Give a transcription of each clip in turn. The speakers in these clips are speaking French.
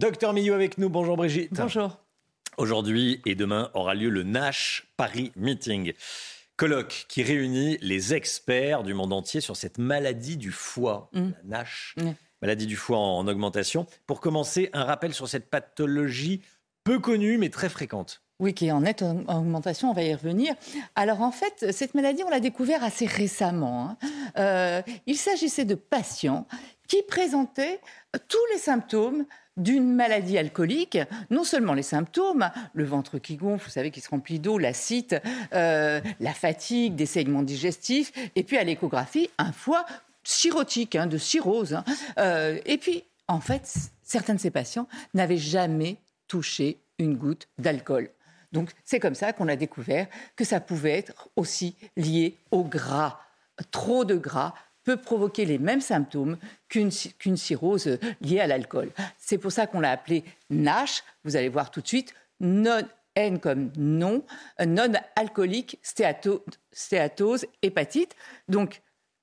Docteur Millot avec nous. Bonjour Brigitte. Bonjour. Aujourd'hui et demain aura lieu le Nash Paris Meeting. Colloque qui réunit les experts du monde entier sur cette maladie du foie, Mm. la NASH, Mm. maladie du foie en, en augmentation. Pour commencer, un rappel sur cette pathologie peu connue mais très fréquente. Oui, qui est en nette aug- augmentation, on va y revenir. Alors en fait, cette maladie, on l'a découvert assez récemment. hein. Euh, il s'agissait de patients qui présentaient tous les symptômes d'une maladie alcoolique, non seulement les symptômes, le ventre qui gonfle, vous savez, qui se remplit d'eau, la cite, euh, la fatigue, des saignements digestifs, et puis à l'échographie, un foie cirrhotique, hein, de cirrhose. hein. Euh, et puis, en fait, certains de ces patients n'avaient jamais touché une goutte d'alcool. Donc, c'est comme ça qu'on a découvert que ça pouvait être aussi lié au gras. Trop de gras peut provoquer les mêmes symptômes qu'une ci- qu'une cirrhose liée à l'alcool. C'est pour ça qu'on l'a appelé NASH. Vous allez voir tout de suite, non, N comme non, non-alcoolique stéato- stéatose hépatite. Donc,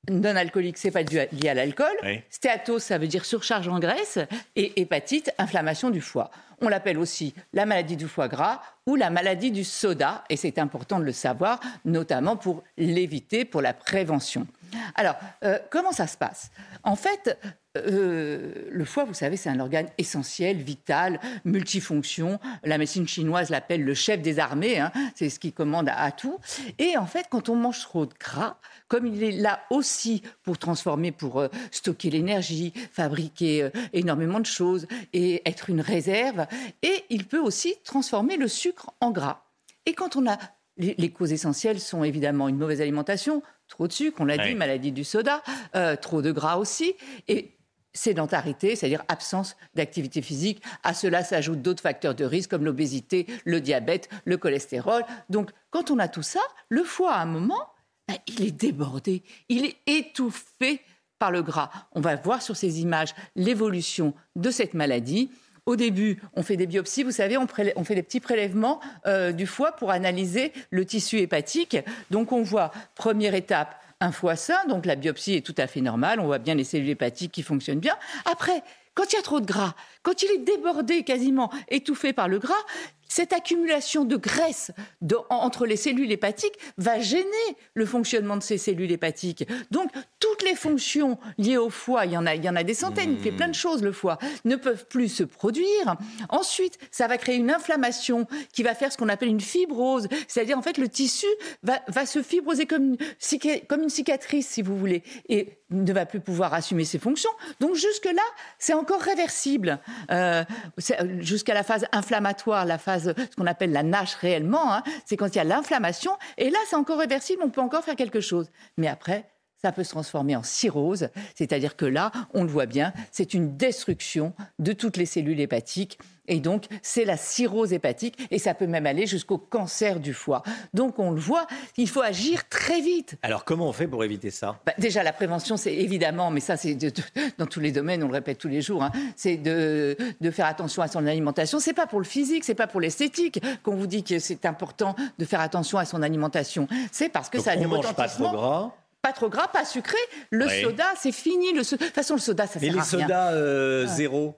non-alcoolique, c'est pas dû à- lié à l'alcool. Oui. Stéatose, ça veut dire surcharge en graisse. Et hépatite, inflammation du foie. On l'appelle aussi la maladie du foie gras ou la maladie du soda. Et c'est important de le savoir, notamment pour l'éviter, pour la prévention. Alors, euh, comment ça se passe? En fait, euh, le foie, vous savez, c'est un organe essentiel, vital, multifonction. La médecine chinoise l'appelle le chef des armées. hein. C'est ce qui commande à, tout. Et en fait, quand on mange trop de gras, comme il est là aussi pour transformer, pour euh, stocker l'énergie, fabriquer énormément de choses et être une réserve, et il peut aussi transformer le sucre en gras. Et quand on a les, les causes essentielles sont évidemment une mauvaise alimentation, trop de sucre, on l'a Ouais. dit, maladie du soda, euh, trop de gras aussi, et sédentarité, c'est-à-dire absence d'activité physique. À cela s'ajoutent d'autres facteurs de risque comme l'obésité, le diabète, le cholestérol. Donc, quand on a tout ça, le foie, à un moment, ben, il est débordé, il est étouffé par le gras. On va voir sur ces images l'évolution de cette maladie. Au début, on fait des biopsies, vous savez, on, fait des petits prélèvements euh, du foie pour analyser le tissu hépatique. Donc on voit, première étape, un foie sain, donc la biopsie est tout à fait normale, on voit bien les cellules hépatiques qui fonctionnent bien. Après, quand il y a trop de gras, quand il est débordé quasiment, étouffé par le gras, cette accumulation de graisse de- entre les cellules hépatiques va gêner le fonctionnement de ces cellules hépatiques. Donc, toutes les fonctions liées au foie, il y en a, il y en a des centaines, il fait plein de choses le foie, ne peuvent plus se produire. Ensuite, ça va créer une inflammation qui va faire ce qu'on appelle une fibrose, c'est-à-dire en fait le tissu va, va se fibroser comme une, comme une cicatrice, si vous voulez, et ne va plus pouvoir assumer ses fonctions. Donc jusque-là, c'est encore réversible. Euh, euh, Jusqu'à la phase inflammatoire, la phase, ce qu'on appelle la nage réellement, hein, c'est quand il y a l'inflammation, et là, c'est encore réversible, on peut encore faire quelque chose. Mais après, ça peut se transformer en cirrhose, c'est-à-dire que là, on le voit bien, c'est une destruction de toutes les cellules hépatiques. Et donc, c'est la cirrhose hépatique, et ça peut même aller jusqu'au cancer du foie. Donc, on le voit, il faut agir très vite. Alors comment on fait pour éviter ça? Bah, déjà, la prévention, c'est évidemment, mais ça, c'est de- de- dans tous les domaines, on le répète tous les jours, hein, c'est de, de faire attention à son alimentation. C'est pas pour le physique, c'est pas pour l'esthétique qu'on vous dit que c'est important de faire attention à son alimentation. C'est parce que Donc, ça a des mange pas trop gras. Pas trop gras, pas sucré. Le Ouais. soda, c'est fini. Le so- De toute façon, le soda, ça Mais sert les à rien. sodas euh, zéro.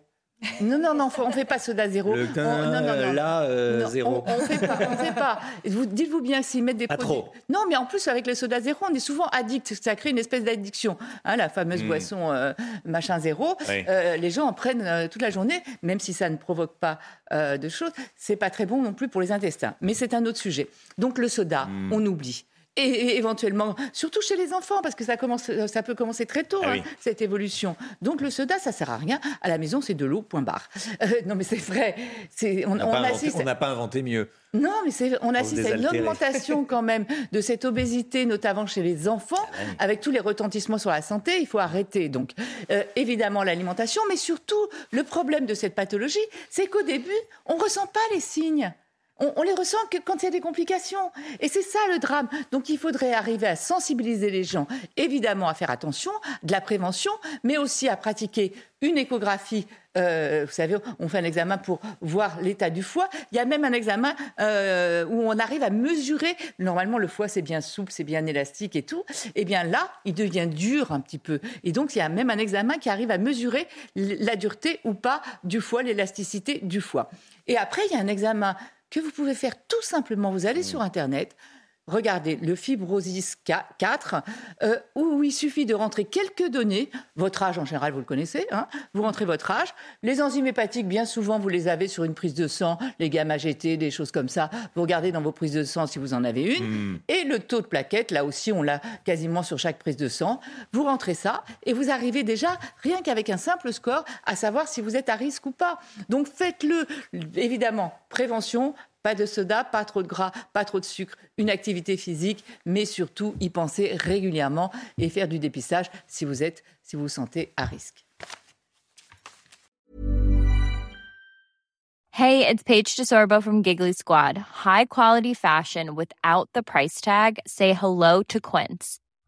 Non, non, non, on fait pas soda zéro. Le On- non, non, non. là, euh, Non, zéro. On, on fait pas, on fait pas. Vous, dites-vous bien s'ils mettent des Pas produits. trop. Non, mais en plus avec le soda zéro, on est souvent addict. Ça crée une espèce d'addiction. Hein, la fameuse Mm. boisson euh, machin zéro. Oui. Euh, les gens en prennent euh, toute la journée, même si ça ne provoque pas euh, de choses. C'est pas très bon non plus pour les intestins. Mais c'est un autre sujet. Donc le soda, Mm. on oublie. Et, éventuellement, surtout chez les enfants, parce que ça, commence, ça peut commencer très tôt, ah hein, cette évolution. Donc le soda, ça sert à rien. À la maison, c'est de l'eau, point barre. Euh, non, mais c'est vrai. On n'a pas, inventé mieux. Non, mais on assiste à une augmentation quand même de cette obésité, notamment chez les enfants, ah avec tous les retentissements sur la santé. Il faut arrêter. Donc, euh, évidemment, l'alimentation, mais surtout, le problème de cette pathologie, c'est qu'au début, on ne ressent pas les signes. On, les ressent que quand il y a des complications. Et c'est ça le drame. Donc il faudrait arriver à sensibiliser les gens, évidemment à faire attention, de la prévention, mais aussi à pratiquer une échographie. Euh, vous savez, on fait un examen pour voir l'état du foie. Il y a même un examen euh, où on arrive à mesurer. Normalement, le foie, c'est bien souple, c'est bien élastique et tout. Eh bien là, il devient dur un petit peu. Et donc, il y a même un examen qui arrive à mesurer la dureté ou pas du foie, l'élasticité du foie. Et après, il y a un examen que vous pouvez faire tout simplement. Vous allez sur Internet, regardez le Fibrosis 4, euh, où il suffit de rentrer quelques données. Votre âge, en général, vous le connaissez. Hein vous rentrez votre âge. Les enzymes hépatiques, bien souvent, vous les avez sur une prise de sang, les gamma GT, des choses comme ça. Vous regardez dans vos prises de sang si vous en avez une. Hmm. Et le taux de plaquettes, là aussi, on l'a quasiment sur chaque prise de sang. Vous rentrez ça et vous arrivez déjà, rien qu'avec un simple score, à savoir si vous êtes à risque ou pas. Donc faites-le. Évidemment, prévention, pas de soda, pas trop de gras, pas trop de sucre, une activité physique, mais surtout y penser régulièrement et faire du dépistage si vous êtes, si vous vous sentez à risque. Hey, it's Paige DeSorbo from Giggly Squad. High quality fashion without the price tag. Say hello to Quince.